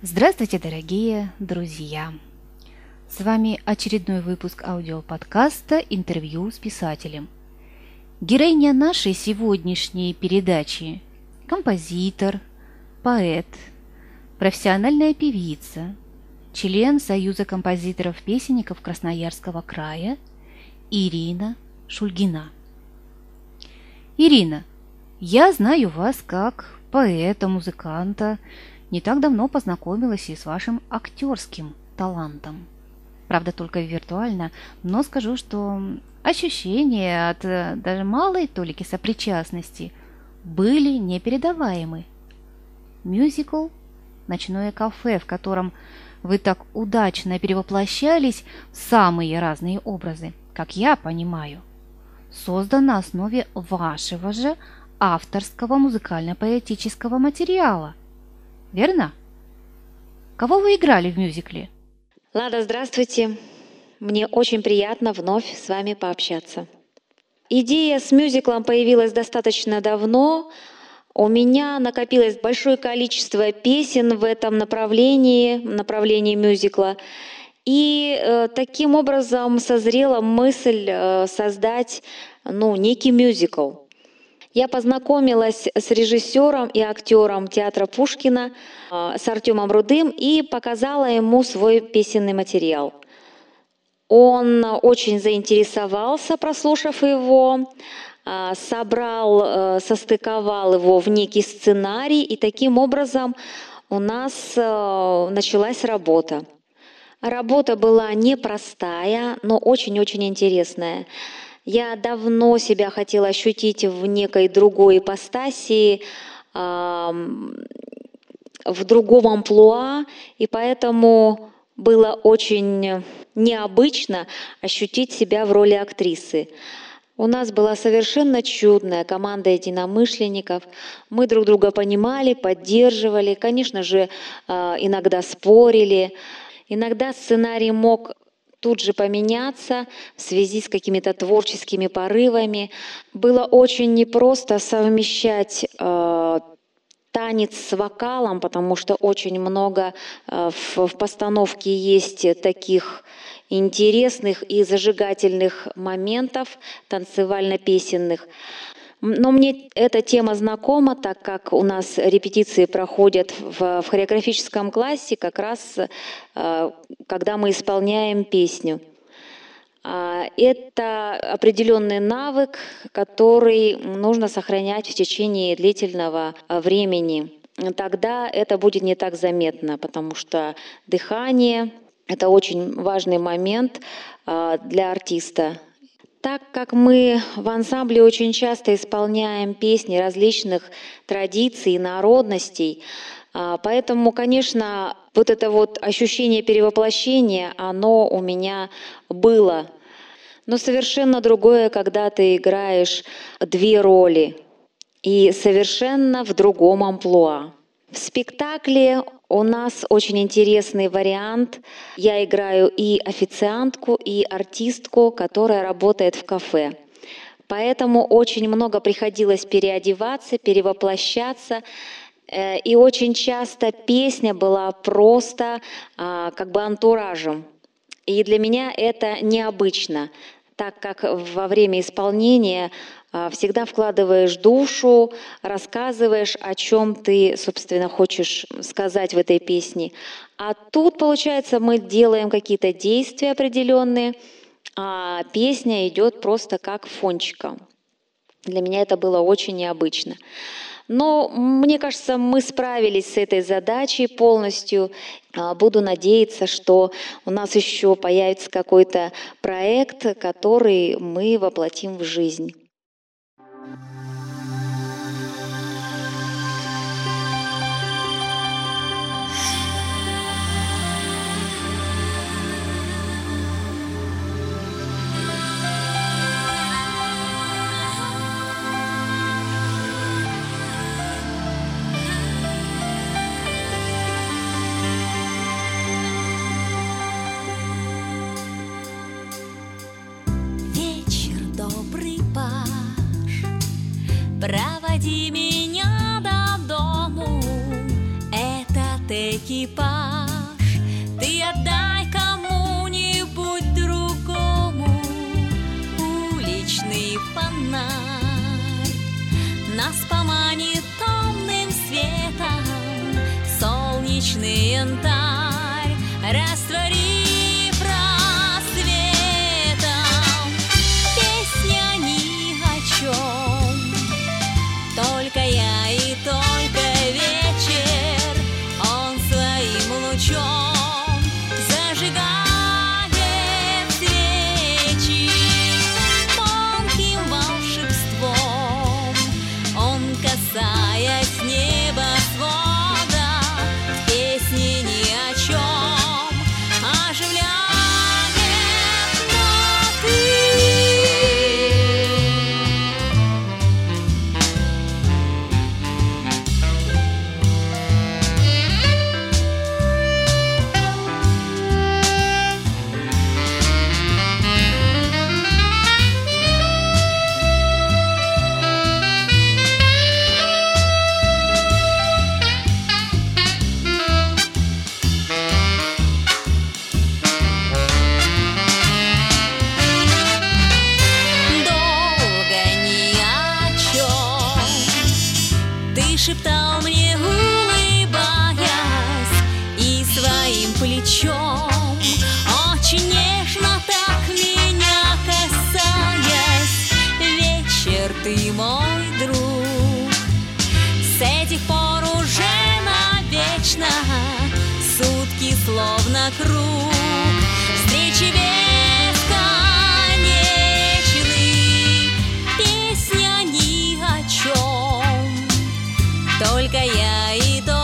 Здравствуйте, дорогие друзья! С вами очередной выпуск аудиоподкаста «Интервью с писателем». Героиня нашей сегодняшней передачи – композитор, поэт, профессиональная певица, член Союза композиторов-песенников Красноярского края Ирина Шульгина. Ирина, я знаю вас как поэта, музыканта, не так давно познакомилась и с вашим актерским талантом. Правда, только виртуально, но скажу, что ощущения от э, даже малой толики сопричастности были непередаваемы. Мюзикл «Ночное кафе», в котором вы так удачно перевоплощались в самые разные образы, как я понимаю, создан на основе вашего же авторского музыкально-поэтического материала. Верно? Кого вы играли в мюзикле? Лада, здравствуйте. Мне очень приятно вновь с вами пообщаться. Идея с мюзиклом появилась достаточно давно. У меня накопилось большое количество песен в этом направлении, направлении мюзикла. И э, таким образом созрела мысль э, создать ну, некий мюзикл – я познакомилась с режиссером и актером театра Пушкина, а, с Артемом Рудым, и показала ему свой песенный материал. Он очень заинтересовался, прослушав его, а, собрал, э, состыковал его в некий сценарий, и таким образом у нас э, началась работа. Работа была непростая, но очень-очень интересная. Я давно себя хотела ощутить в некой другой ипостаси, в другом амплуа, и поэтому было очень необычно ощутить себя в роли актрисы. У нас была совершенно чудная команда единомышленников. Мы друг друга понимали, поддерживали, конечно же, а, иногда спорили. Иногда сценарий мог тут же поменяться в связи с какими-то творческими порывами. Было очень непросто совмещать э, танец с вокалом, потому что очень много э, в, в постановке есть таких интересных и зажигательных моментов танцевально-песенных. Но мне эта тема знакома, так как у нас репетиции проходят в, в хореографическом классе как раз, э, когда мы исполняем песню. А, это определенный навык, который нужно сохранять в течение длительного э, времени. Тогда это будет не так заметно, потому что дыхание – это очень важный момент э, для артиста. Так как мы в ансамбле очень часто исполняем песни различных традиций и народностей, а, поэтому, конечно, вот это вот ощущение перевоплощения, оно у меня было. Но совершенно другое, когда ты играешь две роли и совершенно в другом амплуа. В спектакле у нас очень интересный вариант. Я играю и официантку, и артистку, которая работает в кафе. Поэтому очень много приходилось переодеваться, перевоплощаться. Э, и очень часто песня была просто а, как бы антуражем. И для меня это необычно, так как во время исполнения всегда вкладываешь душу, рассказываешь, о чем ты, собственно, хочешь сказать в этой песне. А тут, получается, мы делаем какие-то действия определенные, а песня идет просто как фончиком. Для меня это было очень необычно. Но мне кажется, мы справились с этой задачей полностью. А, буду надеяться, что у нас еще появится какой-то проект, который мы воплотим в жизнь. Экипаж, ты отдай кому-нибудь другому уличный фонарь. Нас поманит томным светом солнечный янтарь, Только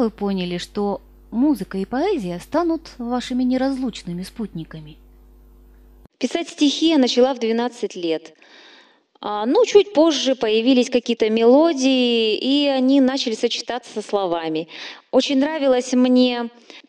вы поняли, что музыка и поэзия станут вашими неразлучными спутниками? Писать стихи я начала в 12 лет. А, Ну, чуть позже появились какие-то мелодии, и они начали сочетаться со словами. Очень нравилось мне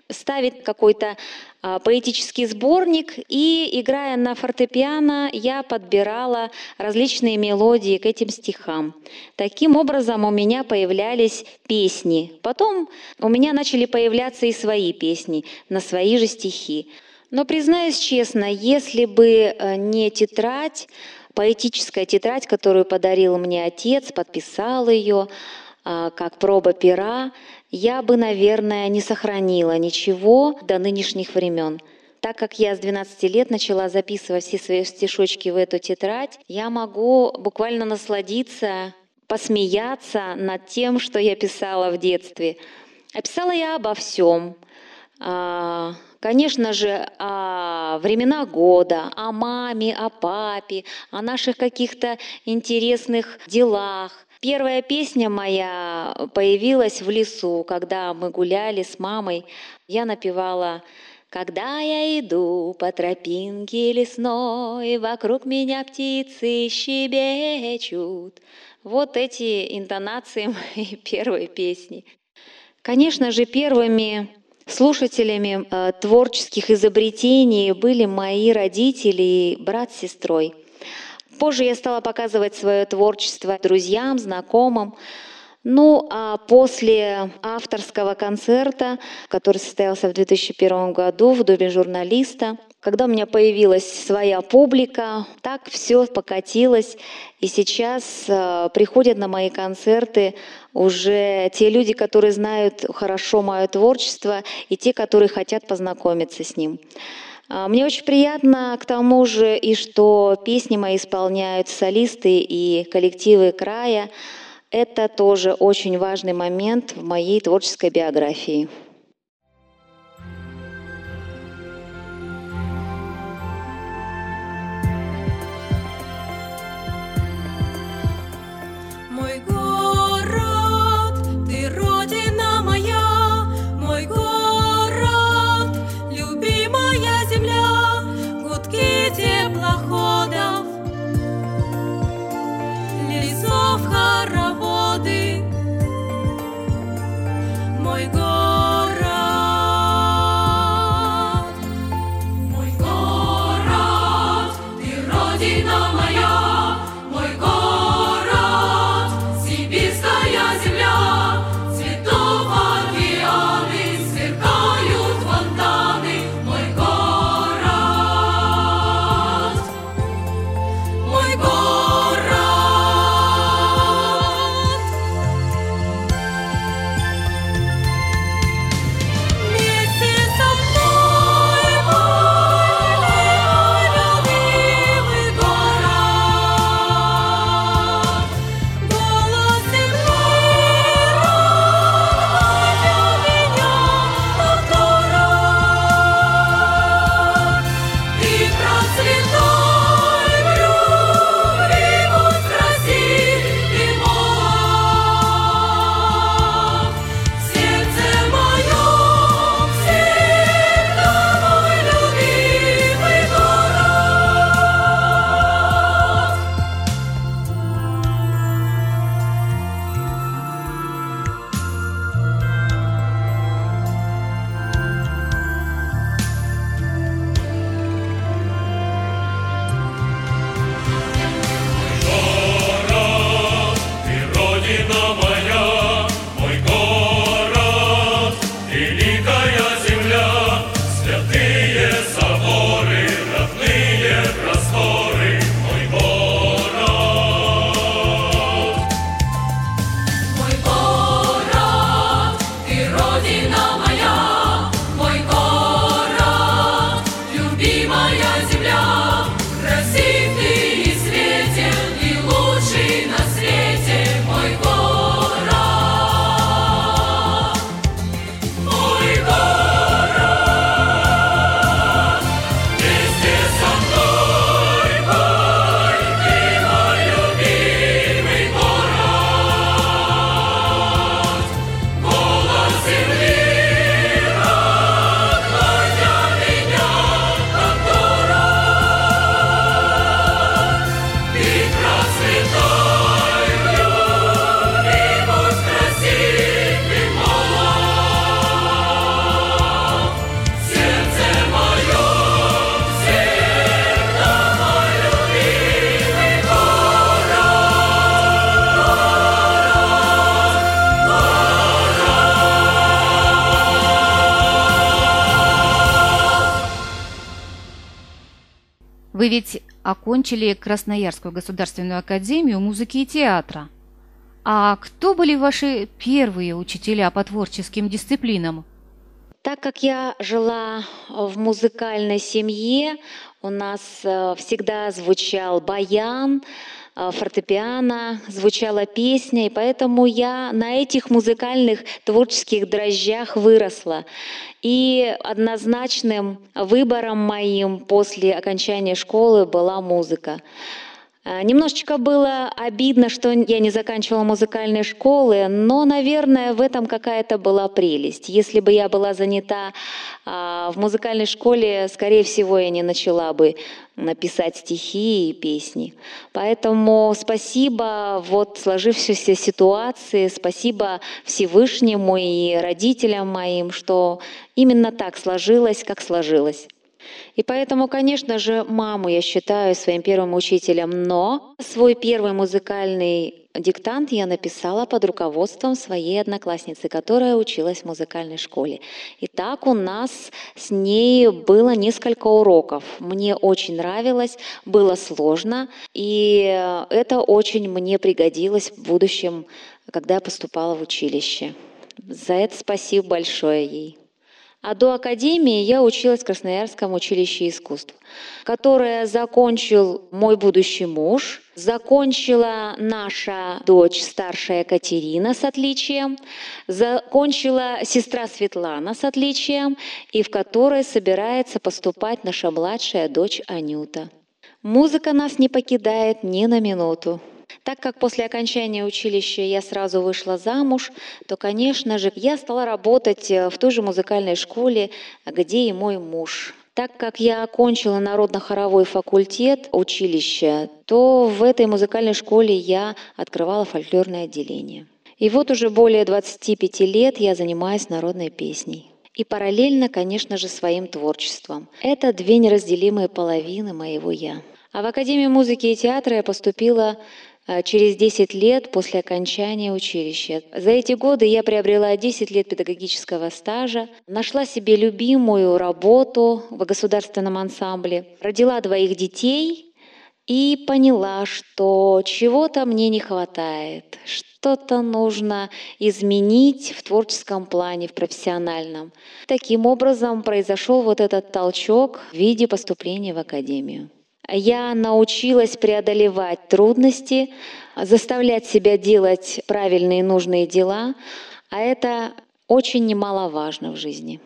ставить какой-то а, поэтический сборник, и, играя на фортепиано, я подбирала различные мелодии к этим стихам. Таким образом, у меня появлялись песни. Потом у меня начали появляться и свои песни на свои же стихи. Но признаюсь честно, если бы э, не тетрадь, поэтическая тетрадь, которую подарил мне отец, подписал ее а, как проба пера, я бы, наверное, не сохранила ничего до нынешних времен. Так как я с 12 лет начала записывать все свои стишочки в эту тетрадь, я могу буквально насладиться, посмеяться над тем, что я писала в детстве. А писала я обо всем. А, Конечно же, о времена года, о маме, о папе, о наших каких-то интересных делах. Первая песня моя появилась в лесу, когда мы гуляли с мамой. Я напевала когда я иду по тропинке лесной, Вокруг меня птицы щебечут. Вот эти интонации моей первой песни. Конечно же, первыми слушателями э, творческих изобретений были мои родители и брат с сестрой. Позже я стала показывать свое творчество друзьям, знакомым. Ну а после авторского концерта, который состоялся в 2001 году в Доме журналиста, Когда у меня появилась своя публика, так все покатилось. И сейчас э, приходят на мои концерты уже те люди, которые знают хорошо мое творчество, и те, которые хотят познакомиться с ним. А, Мне очень приятно к тому же, и что песни мои исполняют солисты и коллективы края. Это тоже очень важный момент в моей творческой биографии. Вы ведь окончили Красноярскую государственную академию музыки и театра. А кто были ваши первые учителя по творческим дисциплинам? Так как я жила в музыкальной семье, у нас э, всегда звучал баян, фортепиано, звучала песня, и поэтому я на этих музыкальных творческих дрожжах выросла. И однозначным выбором моим после окончания школы была музыка. А, Немножечко было обидно, что я не заканчивала музыкальной школы, но, наверное, в этом какая-то была прелесть. Если бы я была занята а, в музыкальной школе, скорее всего, я не начала бы написать стихи и песни. Поэтому спасибо вот сложившейся ситуации, спасибо Всевышнему и родителям моим, что именно так сложилось, как сложилось. И поэтому, конечно же, маму я считаю своим первым учителем, но свой первый музыкальный диктант я написала под руководством своей одноклассницы, которая училась в музыкальной школе. И так у нас с ней было несколько уроков. Мне очень нравилось, было сложно, и это очень мне пригодилось в будущем, когда я поступала в училище. За это спасибо большое ей. А до академии я училась в Красноярском училище искусств, которое закончил мой будущий муж, закончила наша дочь старшая Катерина с отличием, закончила сестра Светлана с отличием, и в которой собирается поступать наша младшая дочь Анюта. Музыка нас не покидает ни на минуту. Так как после окончания училища я сразу вышла замуж, то, конечно же, я стала работать э, в той же музыкальной школе, где и мой муж. Так как я окончила народно-хоровой факультет училища, то в этой музыкальной школе я открывала фольклорное отделение. И вот уже более 25 лет я занимаюсь народной песней. И параллельно, конечно же, своим творчеством. Это две неразделимые половины моего «я». А в Академию музыки и театра я поступила через 10 лет после окончания училища. За эти годы я приобрела 10 лет педагогического стажа, нашла себе любимую работу в государственном ансамбле, родила двоих детей и поняла, что чего-то мне не хватает, что-то нужно изменить в творческом плане, в профессиональном. Таким образом произошел вот этот толчок в виде поступления в академию. Я научилась преодолевать трудности, заставлять себя делать правильные и нужные дела, а это очень немаловажно в жизни.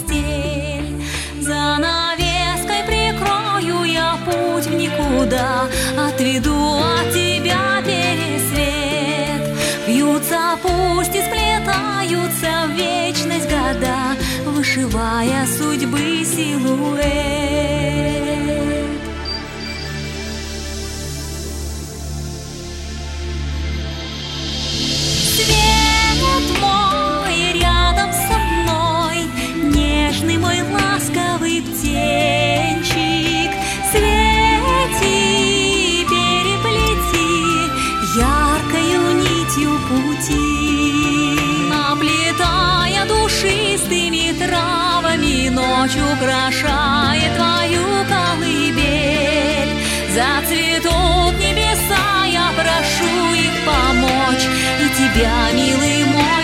Постель. За навеской прикрою я путь в никуда, отведу нитью пути, оплетая душистыми травами, ночь украшает твою колыбель. Зацветут небеса, я прошу их помочь, и тебя, милый мой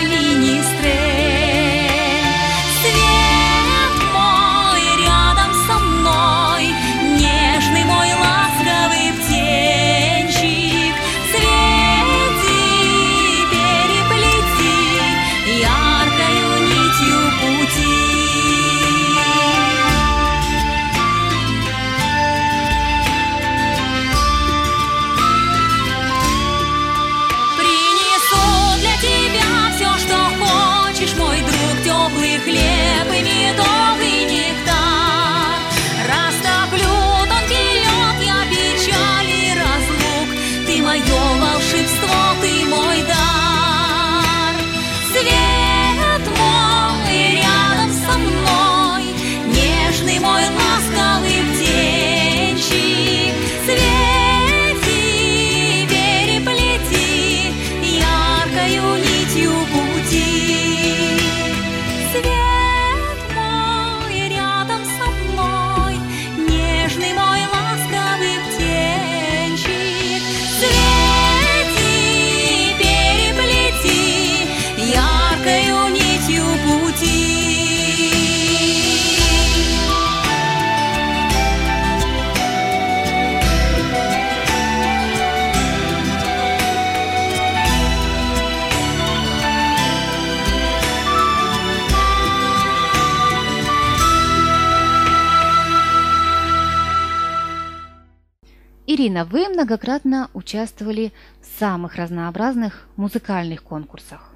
Ирина, вы многократно участвовали в самых разнообразных музыкальных конкурсах.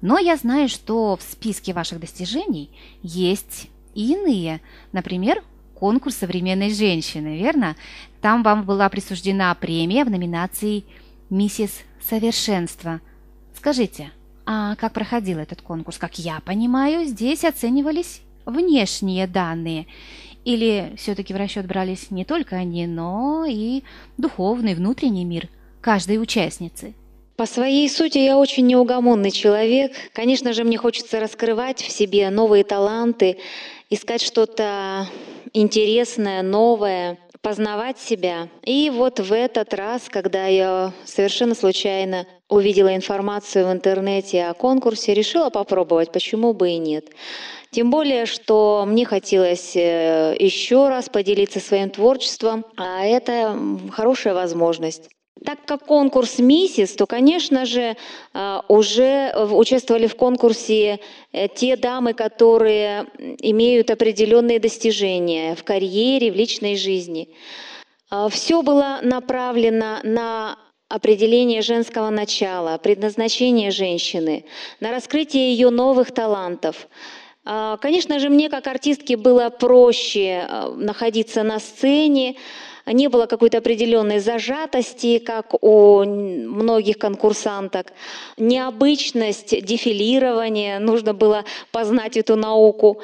Но я знаю, что в списке ваших достижений есть и иные. Например, конкурс современной женщины, верно? Там вам была присуждена премия в номинации «Миссис Совершенство». Скажите, а как проходил этот конкурс? Как я понимаю, здесь оценивались внешние данные. Или все-таки в расчет брались не только они, но и духовный, внутренний мир каждой участницы? По своей сути я очень неугомонный человек. Конечно же, мне хочется раскрывать в себе новые таланты, искать что-то интересное, новое, познавать себя. И вот в этот раз, когда я совершенно случайно увидела информацию в интернете о конкурсе, решила попробовать, почему бы и нет. Тем более, что мне хотелось э, еще раз поделиться своим творчеством, а это хорошая возможность. Так как конкурс «Миссис», то, конечно же, э, уже участвовали в конкурсе э, те дамы, которые имеют определенные достижения в карьере, в личной жизни. Все было направлено на определение женского начала, предназначение женщины, на раскрытие ее новых талантов – а, конечно же, мне как артистке было проще а, находиться на сцене, не было какой-то определенной зажатости, как у многих конкурсанток. Необычность дефилирования, нужно было познать эту науку.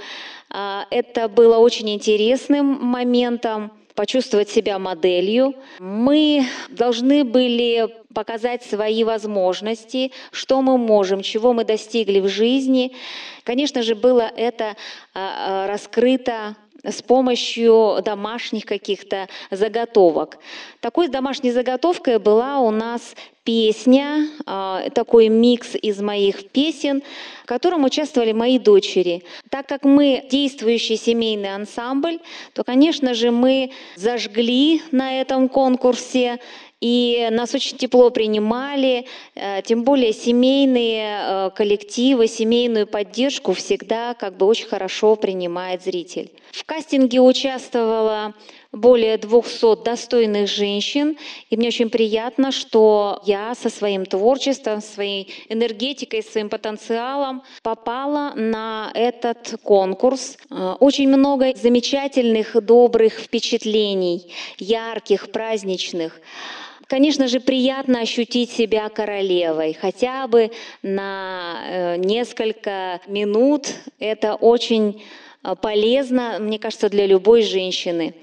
А, это было очень интересным моментом почувствовать себя моделью. Мы должны были показать свои возможности, что мы можем, чего мы достигли в жизни. Конечно же, было это а, а, раскрыто с помощью домашних каких-то заготовок. Такой домашней заготовкой была у нас песня, а, такой микс из моих песен, в котором участвовали мои дочери. Так как мы действующий семейный ансамбль, то, конечно же, мы зажгли на этом конкурсе и нас очень тепло принимали, э, тем более семейные э, коллективы, семейную поддержку всегда как бы очень хорошо принимает зритель. В кастинге участвовала более 200 достойных женщин, и мне очень приятно, что я со своим творчеством, своей энергетикой, своим потенциалом попала на этот конкурс. Э, очень много замечательных, добрых впечатлений, ярких, праздничных. Конечно же, приятно ощутить себя королевой, хотя бы на э, несколько минут. Это очень полезно, мне кажется, для любой женщины.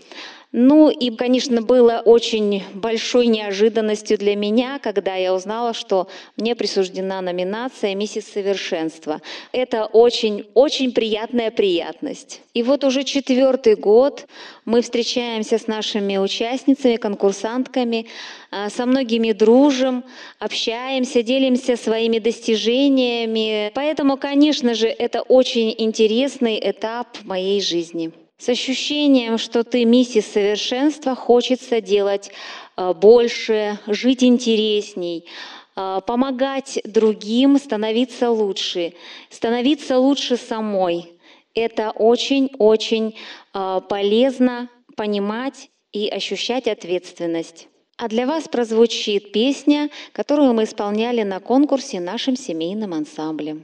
Ну и, конечно, было очень большой неожиданностью для меня, когда я узнала, что мне присуждена номинация «Миссис Совершенство». Это очень-очень приятная приятность. И вот уже четвертый год мы встречаемся с нашими участницами, конкурсантками, а, со многими дружим, общаемся, делимся своими достижениями. Поэтому, конечно же, это очень интересный этап моей жизни. С ощущением, что ты миссис совершенства, хочется делать э, больше, жить интересней, э, помогать другим становиться лучше, становиться лучше самой. Это очень-очень э, полезно понимать и ощущать ответственность. А для вас прозвучит песня, которую мы исполняли на конкурсе нашим семейным ансамблем.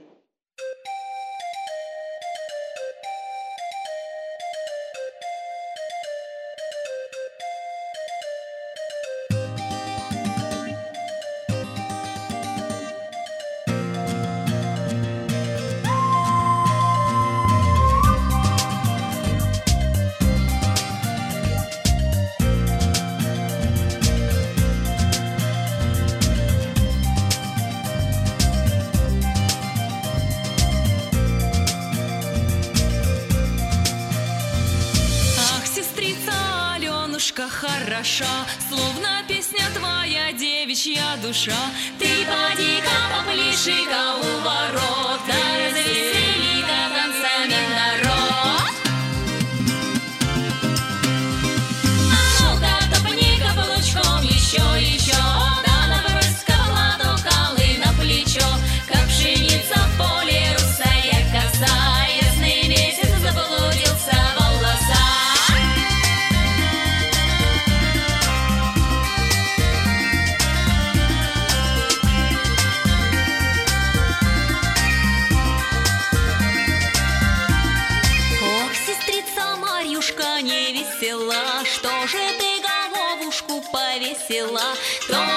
Повесила? Кто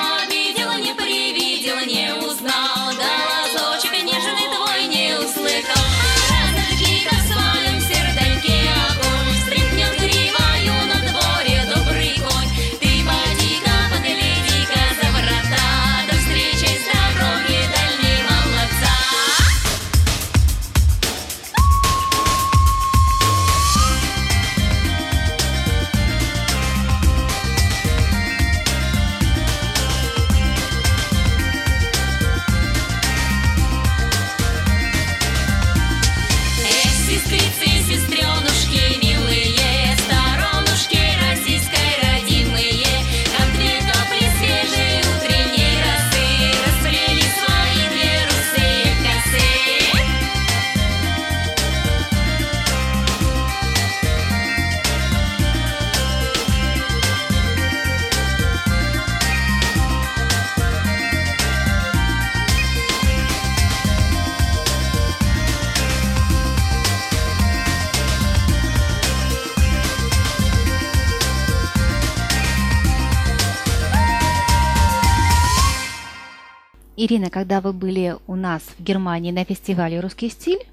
Ирина, когда вы были у нас в Германии на фестивале «Русский стиль»,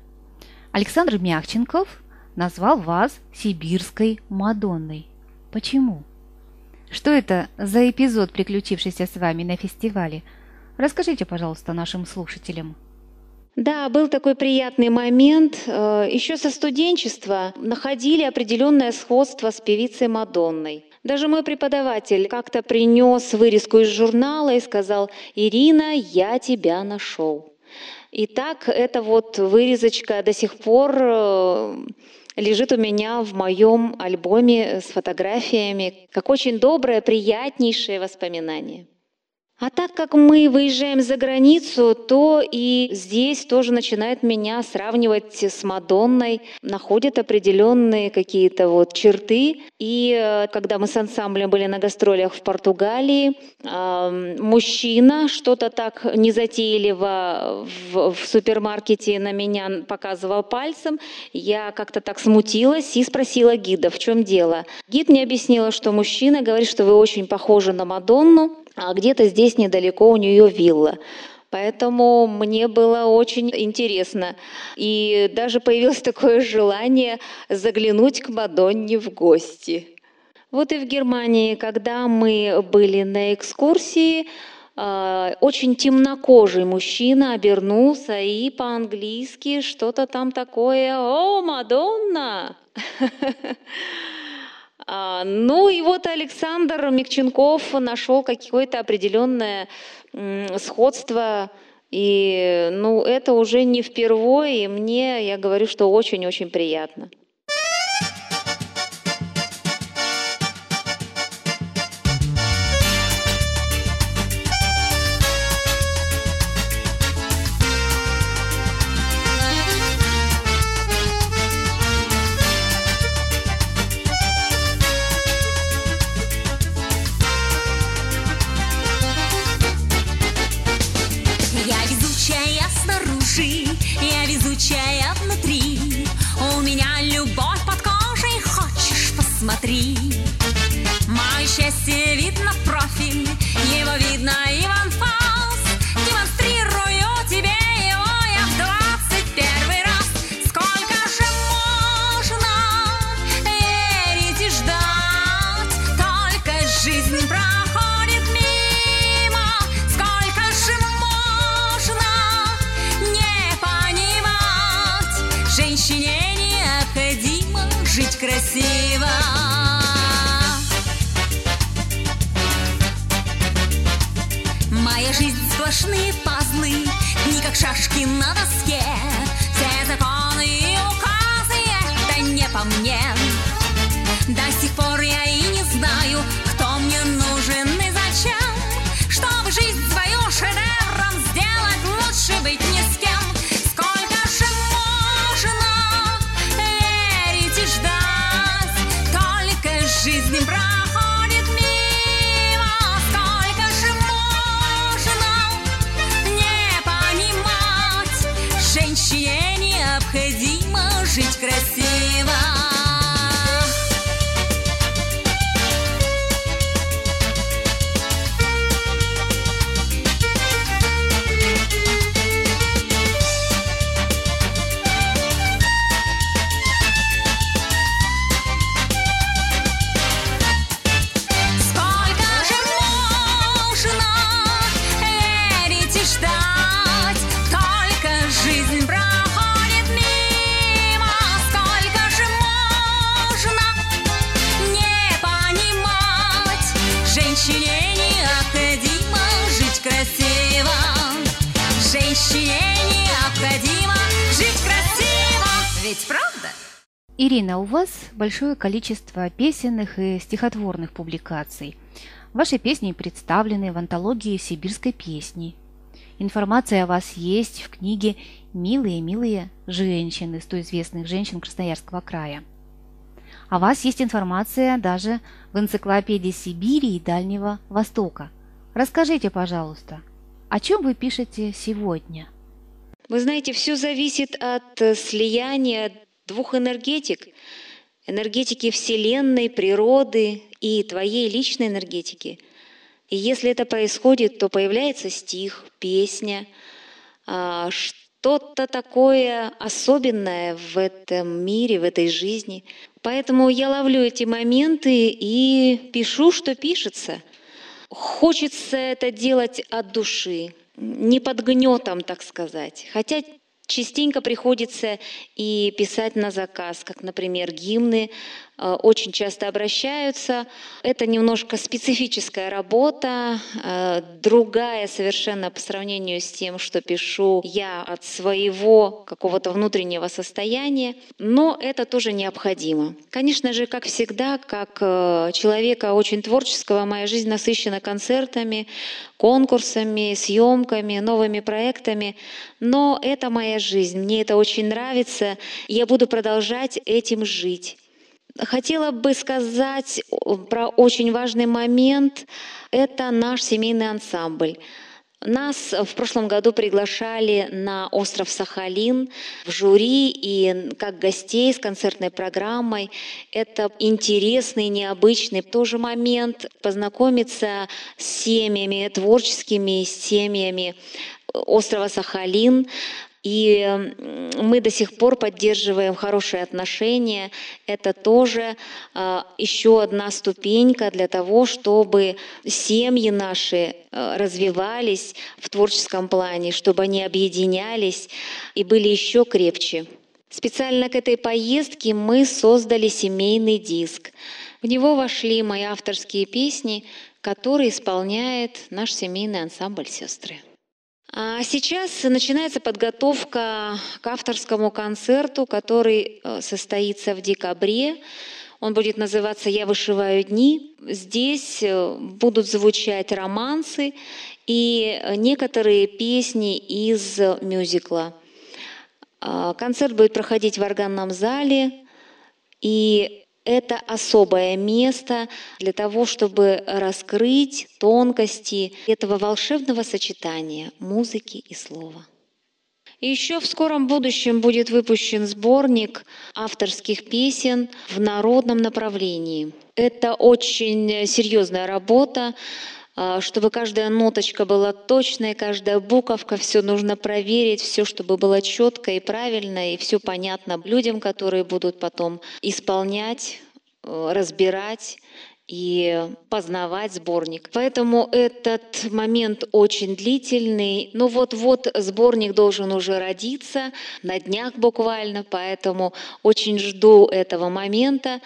Александр Мягченков назвал вас сибирской Мадонной. Почему? Что это за эпизод, приключившийся с вами на фестивале? Расскажите, пожалуйста, нашим слушателям. Да, был такой приятный момент. Э, Еще со студенчества находили определенное сходство с певицей Мадонной. Даже мой преподаватель как-то принес вырезку из журнала и сказал, «Ирина, я тебя нашел». И так эта вот вырезочка до сих пор э, лежит у меня в моем альбоме с фотографиями, как очень доброе, приятнейшее воспоминание. А так как мы выезжаем за границу, то и здесь тоже начинают меня сравнивать с Мадонной, находят определенные какие-то вот черты. И э, когда мы с ансамблем были на гастролях в Португалии, э, мужчина что-то так незатейливо в, в супермаркете на меня показывал пальцем, я как-то так смутилась и спросила гида, в чем дело. Гид мне объяснила, что мужчина говорит, что вы очень похожи на Мадонну, а где-то здесь недалеко у нее вилла. Поэтому мне было очень интересно. И даже появилось такое желание заглянуть к Мадонне в гости. Вот и в Германии, когда мы были на экскурсии, а, очень темнокожий мужчина обернулся и по-английски что-то там такое «О, Мадонна!» А, Ну и вот Александр Микченков нашел какое-то определенное сходство. И ну, это уже не впервые. И мне, я говорю, что очень-очень приятно. Красиво. Моя жизнь сплошные пазлы, не как шашки на доске. Все законы и указы это не по мне. Ирина, у вас большое количество песенных и стихотворных публикаций. Ваши песни представлены в антологии сибирской песни. Информация о вас есть в книге «Милые-милые женщины» 100 известных женщин Красноярского края. О вас есть информация даже в энциклопедии Сибири и Дальнего Востока. Расскажите, пожалуйста, о чем вы пишете сегодня? Вы знаете, все зависит от э, слияния двух энергетик. Энергетики Вселенной, природы и твоей личной энергетики. И если это происходит, то появляется стих, песня, а, что-то такое особенное в этом мире, в этой жизни. Поэтому я ловлю эти моменты и пишу, что пишется. Хочется это делать от души, не под гнетом, так сказать. Хотя частенько приходится и писать на заказ, как, например, гимны очень часто обращаются. Это немножко специфическая работа, э, другая совершенно по сравнению с тем, что пишу я от своего какого-то внутреннего состояния, но это тоже необходимо. Конечно же, как всегда, как э, человека очень творческого, моя жизнь насыщена концертами, конкурсами, съемками, новыми проектами, но это моя жизнь, мне это очень нравится, я буду продолжать этим жить. Хотела бы сказать про очень важный момент. Это наш семейный ансамбль. Нас в прошлом году приглашали на остров Сахалин в жюри и как гостей с концертной программой. Это интересный, необычный тоже момент познакомиться с семьями, творческими семьями острова Сахалин, и мы до сих пор поддерживаем хорошие отношения. Это тоже а, еще одна ступенька для того, чтобы семьи наши а, развивались в творческом плане, чтобы они объединялись и были еще крепче. Специально к этой поездке мы создали семейный диск. В него вошли мои авторские песни, которые исполняет наш семейный ансамбль «Сестры». А сейчас начинается подготовка к авторскому концерту, который э, состоится в декабре. Он будет называться «Я вышиваю дни». Здесь э, будут звучать романсы и некоторые песни из мюзикла. А, концерт будет проходить в органном зале, и это особое место для того, чтобы раскрыть тонкости этого волшебного сочетания музыки и слова. Еще в скором будущем будет выпущен сборник авторских песен в народном направлении. Это очень серьезная работа, чтобы каждая ноточка была точной, каждая буковка, все нужно проверить, все, чтобы было четко и правильно, и все понятно людям, которые будут потом исполнять, э, разбирать и познавать сборник. Поэтому этот момент очень длительный. Ну вот-вот сборник должен уже родиться, на днях буквально, поэтому очень жду этого момента.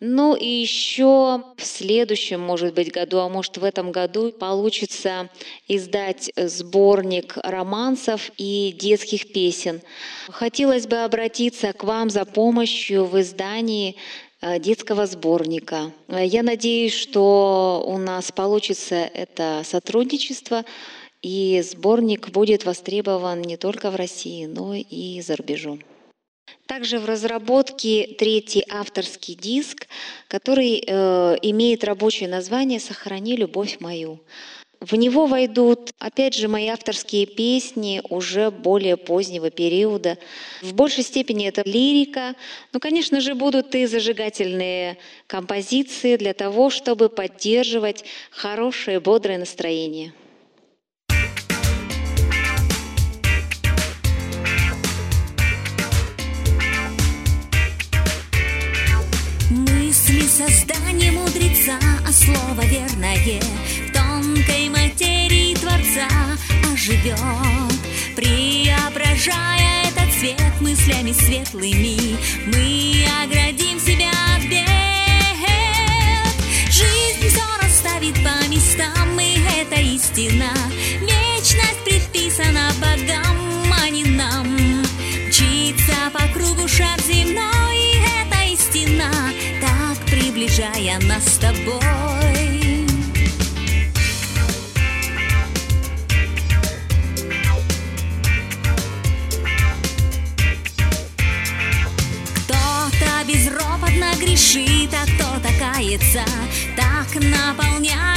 Ну и еще в следующем, может быть, году, а может в этом году получится издать сборник романсов и детских песен. Хотелось бы обратиться к вам за помощью в издании э, детского сборника. Я надеюсь, что у нас получится это сотрудничество, и сборник будет востребован не только в России, но и за рубежом. Также в разработке третий авторский диск, который э, имеет рабочее название «Сохрани любовь мою». В него войдут, опять же, мои авторские песни уже более позднего периода. В большей степени это лирика. Ну, конечно же, будут и зажигательные композиции для того, чтобы поддерживать хорошее, бодрое настроение. Создание мудреца, а слово верное в тонкой материи Творца оживет, преображая этот свет мыслями светлыми, мы оградим себя от бед. Жизнь все расставит по местам, и это истина. Вечность предписана богам, приближая нас с тобой. Кто-то безропотно грешит, а кто-то кается, так наполняя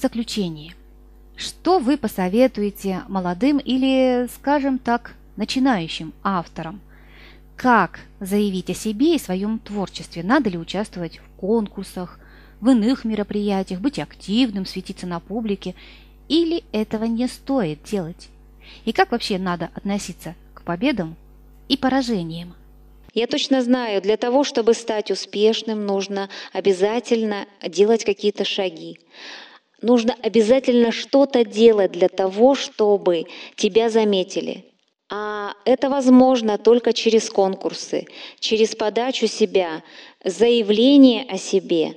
Ирина, и в заключение, что вы посоветуете молодым или, скажем так, начинающим авторам? Как заявить о себе и своем творчестве? Надо ли участвовать в конкурсах, в иных мероприятиях, быть активным, светиться на публике? Или этого не стоит делать? И как вообще надо относиться к победам и поражениям? Я точно знаю, для того, чтобы стать успешным, нужно обязательно делать какие-то шаги. Нужно обязательно что-то делать для того, чтобы тебя заметили. А это возможно только через конкурсы, через подачу себя, заявление о себе.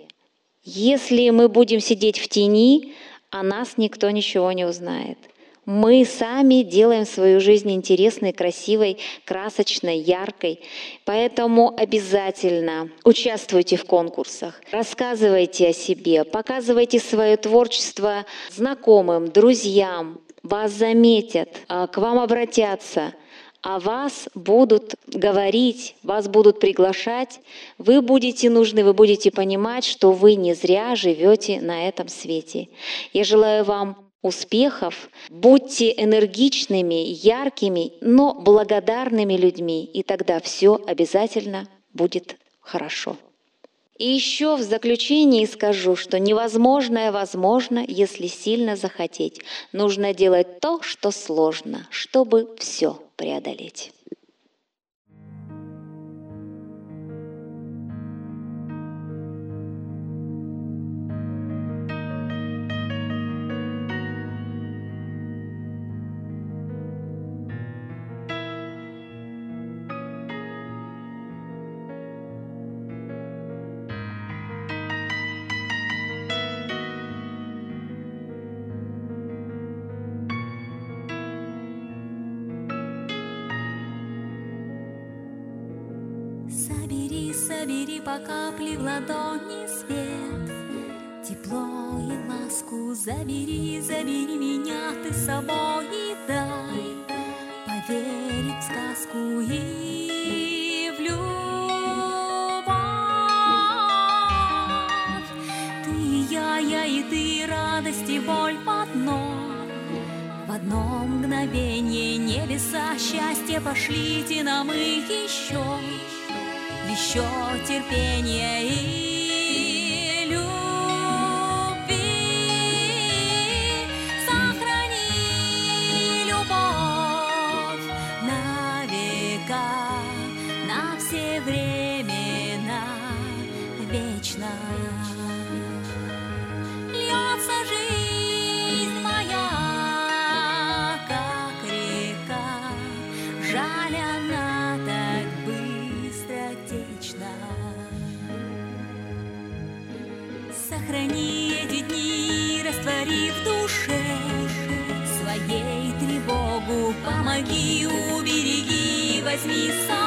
Если мы будем сидеть в тени, о нас никто ничего не узнает. Мы сами делаем свою жизнь интересной, красивой, красочной, яркой. Поэтому обязательно участвуйте в конкурсах, рассказывайте о себе, показывайте свое творчество знакомым, друзьям. Вас заметят, а, к вам обратятся, о вас будут говорить, вас будут приглашать, вы будете нужны, вы будете понимать, что вы не зря живете на этом свете. Я желаю вам успехов. Будьте энергичными, яркими, но благодарными людьми, и тогда все обязательно будет хорошо. И еще в заключении скажу, что невозможное возможно, если сильно захотеть. Нужно делать то, что сложно, чтобы все преодолеть. Ласку забери, забери меня ты с собой и дай Поверить в сказку и в любовь. Ты и я, я и ты, радость и боль в одном. В одно мгновение небеса счастья пошлите нам и еще, еще терпение и возьми с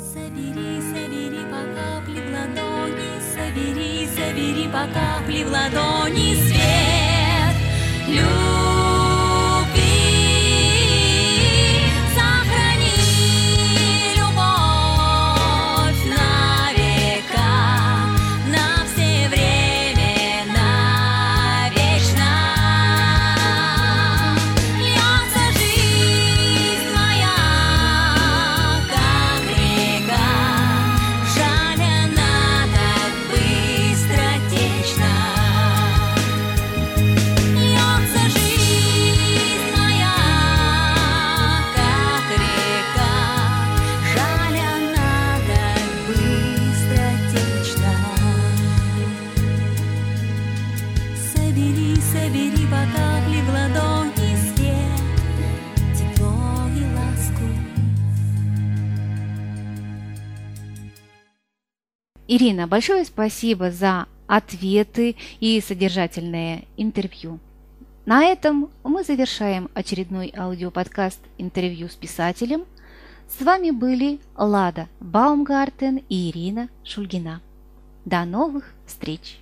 Собери, собери по капле в ладони, собери, собери по капле в ладони свет любви. Ирина, большое спасибо за ответы и содержательное интервью. На этом мы завершаем очередной аудиоподкаст интервью с писателем. С вами были Лада Баумгартен и Ирина Шульгина. До новых встреч!